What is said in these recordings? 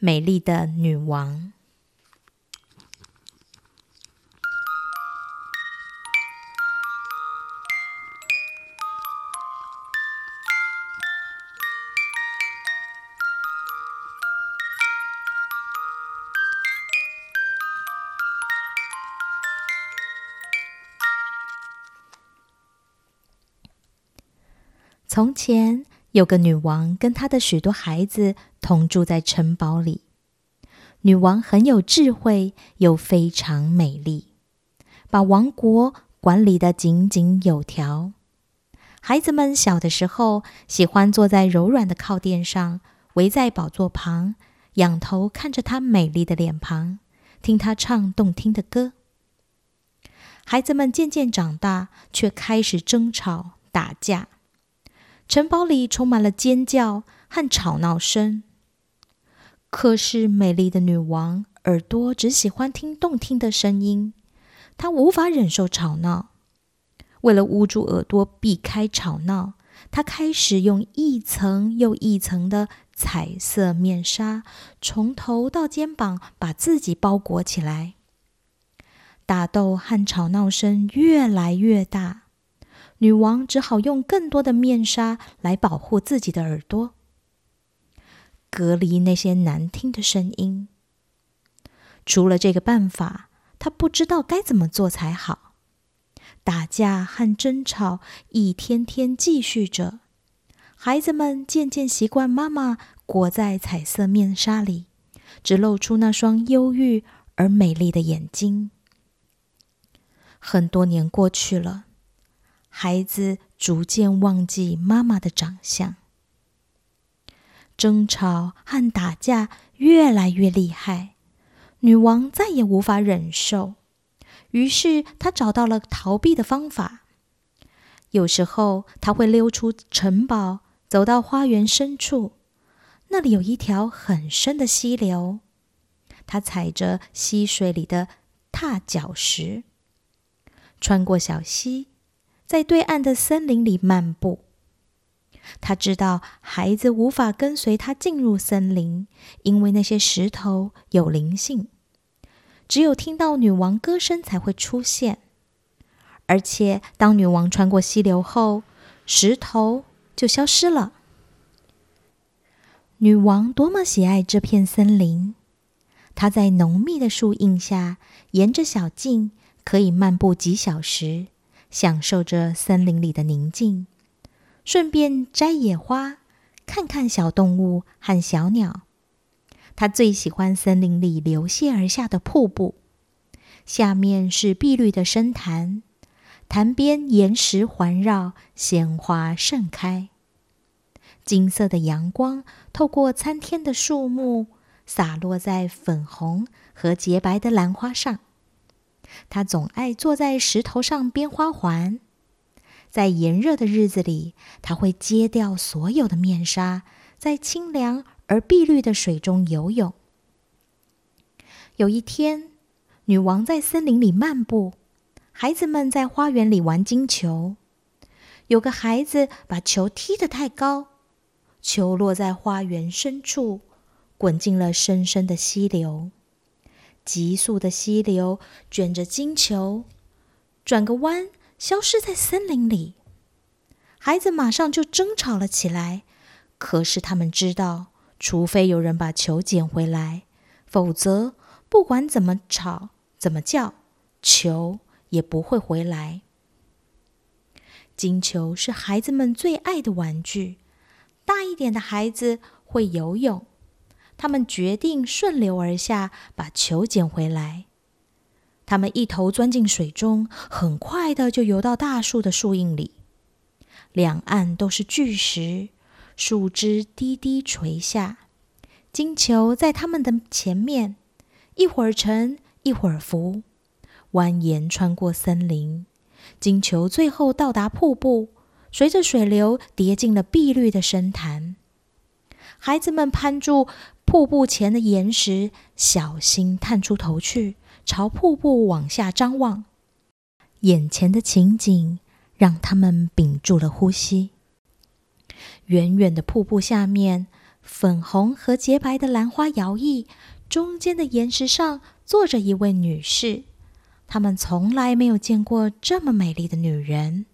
美丽的女王。从前有个女王，跟她的许多孩子同住在城堡里。女王很有智慧，又非常美丽，把王国管理得井井有条。孩子们小的时候喜欢坐在柔软的靠垫上，围在宝座旁，仰头看着她美丽的脸庞，听她唱动听的歌。孩子们渐渐长大，却开始争吵打架。城堡里充满了尖叫和吵闹声。可是，美丽的女王耳朵只喜欢听动听的声音，她无法忍受吵闹。为了捂住耳朵，避开吵闹，她开始用一层又一层的彩色面纱，从头到肩膀把自己包裹起来。打斗和吵闹声越来越大。女王只好用更多的面纱来保护自己的耳朵，隔离那些难听的声音。除了这个办法，她不知道该怎么做才好。打架和争吵一天天继续着，孩子们渐渐习惯妈妈裹在彩色面纱里，只露出那双忧郁而美丽的眼睛。很多年过去了。孩子逐渐忘记妈妈的长相，争吵和打架越来越厉害，女王再也无法忍受，于是她找到了逃避的方法。有时候，她会溜出城堡，走到花园深处，那里有一条很深的溪流，她踩着溪水里的踏脚石，穿过小溪。在对岸的森林里漫步，他知道孩子无法跟随他进入森林，因为那些石头有灵性，只有听到女王歌声才会出现。而且，当女王穿过溪流后，石头就消失了。女王多么喜爱这片森林！她在浓密的树荫下，沿着小径可以漫步几小时。享受着森林里的宁静，顺便摘野花，看看小动物和小鸟。他最喜欢森林里流泻而下的瀑布，下面是碧绿的深潭，潭边岩石环绕，鲜花盛开。金色的阳光透过参天的树木，洒落在粉红和洁白的兰花上。他总爱坐在石头上编花环，在炎热的日子里，他会揭掉所有的面纱，在清凉而碧绿的水中游泳。有一天，女王在森林里漫步，孩子们在花园里玩金球。有个孩子把球踢得太高，球落在花园深处，滚进了深深的溪流。急速的溪流卷着金球，转个弯，消失在森林里。孩子马上就争吵了起来。可是他们知道，除非有人把球捡回来，否则不管怎么吵、怎么叫，球也不会回来。金球是孩子们最爱的玩具。大一点的孩子会游泳。他们决定顺流而下，把球捡回来。他们一头钻进水中，很快的就游到大树的树荫里。两岸都是巨石，树枝低低垂下。金球在他们的前面，一会儿沉，一会儿浮，蜿蜒穿过森林。金球最后到达瀑布，随着水流跌进了碧绿的深潭。孩子们攀住。瀑布前的岩石，小心探出头去，朝瀑布往下张望。眼前的情景让他们屏住了呼吸。远远的瀑布下面，粉红和洁白的兰花摇曳，中间的岩石上坐着一位女士。他们从来没有见过这么美丽的女人，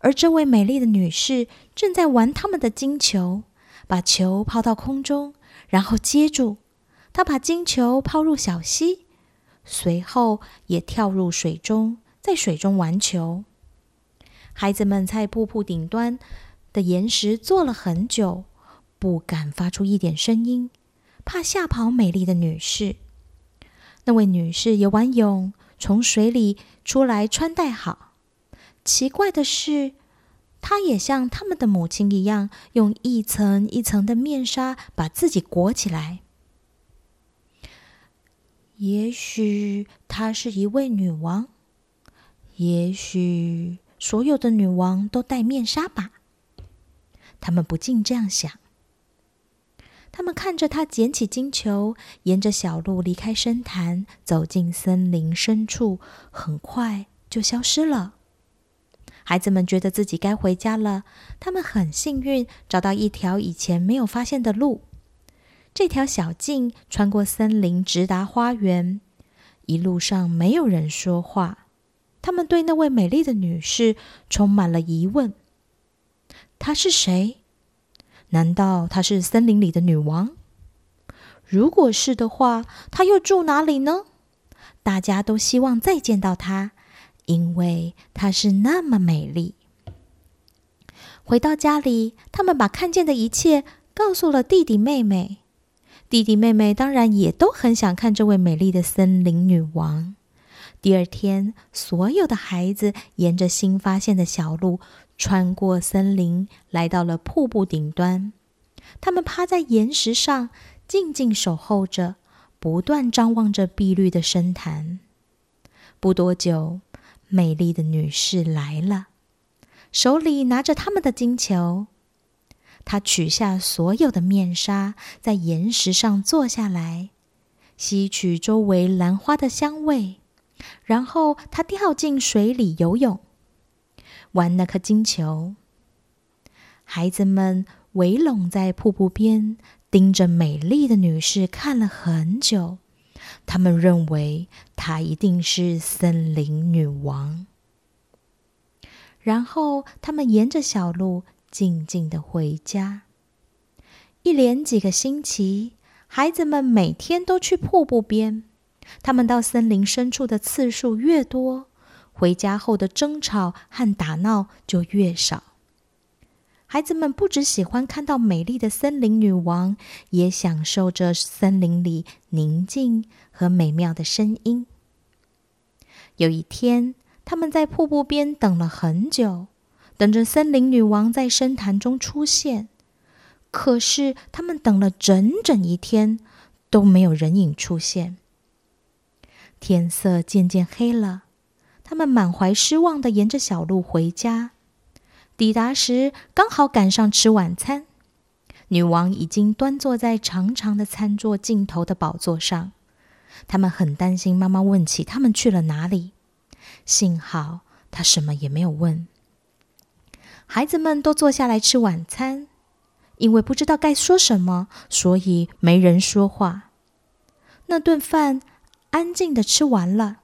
而这位美丽的女士正在玩他们的金球，把球抛到空中，然后接住。他把金球抛入小溪，随后也跳入水中，在水中玩球。孩子们在瀑布顶端的岩石坐了很久。不敢发出一点声音，怕吓跑美丽的女士。那位女士游完泳，从水里出来，穿戴好。奇怪的是，她也像他们的母亲一样，用一层一层的面纱把自己裹起来。也许她是一位女王，也许所有的女王都戴面纱吧。他们不禁这样想。他们看着他捡起金球，沿着小路离开深潭，走进森林深处，很快就消失了。孩子们觉得自己该回家了。他们很幸运，找到一条以前没有发现的路。这条小径穿过森林，直达花园。一路上没有人说话。他们对那位美丽的女士充满了疑问：她是谁？难道她是森林里的女王？如果是的话，她又住哪里呢？大家都希望再见到她，因为她是那么美丽。回到家里，他们把看见的一切告诉了弟弟妹妹。弟弟妹妹当然也都很想看这位美丽的森林女王。第二天，所有的孩子沿着新发现的小路。穿过森林，来到了瀑布顶端。他们趴在岩石上，静静守候着，不断张望着碧绿的深潭。不多久，美丽的女士来了，手里拿着他们的金球。她取下所有的面纱，在岩石上坐下来，吸取周围兰花的香味，然后她掉进水里游泳。玩那颗金球，孩子们围拢在瀑布边，盯着美丽的女士看了很久。他们认为她一定是森林女王。然后，他们沿着小路静静的回家。一连几个星期，孩子们每天都去瀑布边。他们到森林深处的次数越多。回家后的争吵和打闹就越少。孩子们不只喜欢看到美丽的森林女王，也享受着森林里宁静和美妙的声音。有一天，他们在瀑布边等了很久，等着森林女王在深潭中出现。可是，他们等了整整一天，都没有人影出现。天色渐渐黑了。他们满怀失望的沿着小路回家，抵达时刚好赶上吃晚餐。女王已经端坐在长长的餐桌尽头的宝座上。他们很担心妈妈问起他们去了哪里，幸好她什么也没有问。孩子们都坐下来吃晚餐，因为不知道该说什么，所以没人说话。那顿饭安静的吃完了。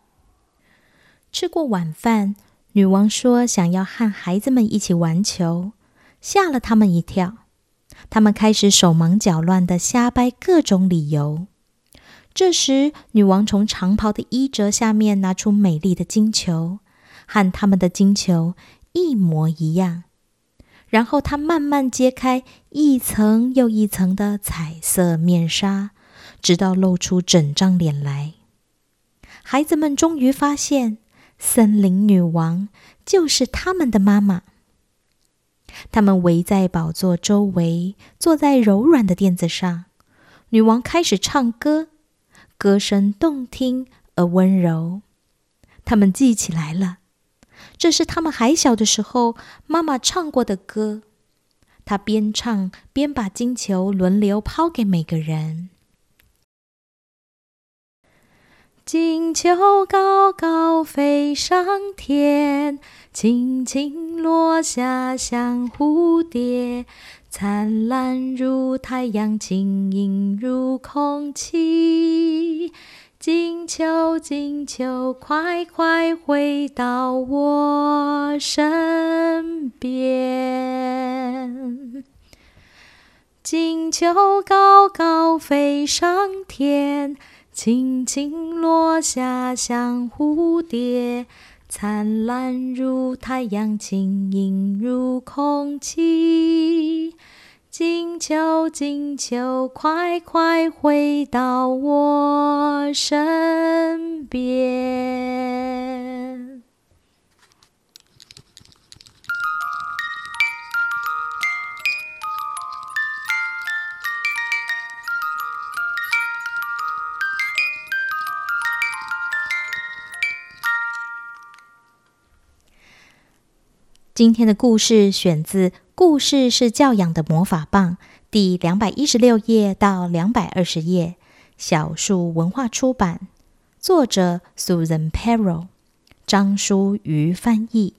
吃过晚饭，女王说想要和孩子们一起玩球，吓了他们一跳。他们开始手忙脚乱的瞎掰各种理由。这时，女王从长袍的衣褶下面拿出美丽的金球，和他们的金球一模一样。然后，她慢慢揭开一层又一层的彩色面纱，直到露出整张脸来。孩子们终于发现。森林女王就是他们的妈妈。他们围在宝座周围，坐在柔软的垫子上。女王开始唱歌，歌声动听而温柔。他们记起来了，这是他们还小的时候妈妈唱过的歌。她边唱边把金球轮流抛给每个人。金球高高飞上天，轻轻落下像蝴蝶，灿烂如太阳，晶莹如空气。金球，金球，快快回到我身边。金球高高飞上天，轻轻落下像蝴蝶。灿烂如太阳，轻盈如空气。金球，金球，快快回到我身边。今天的故事选自。故事是教养的魔法棒，第两百一十六页到两百二十页，小树文化出版，作者 Susan Perro，张淑瑜翻译。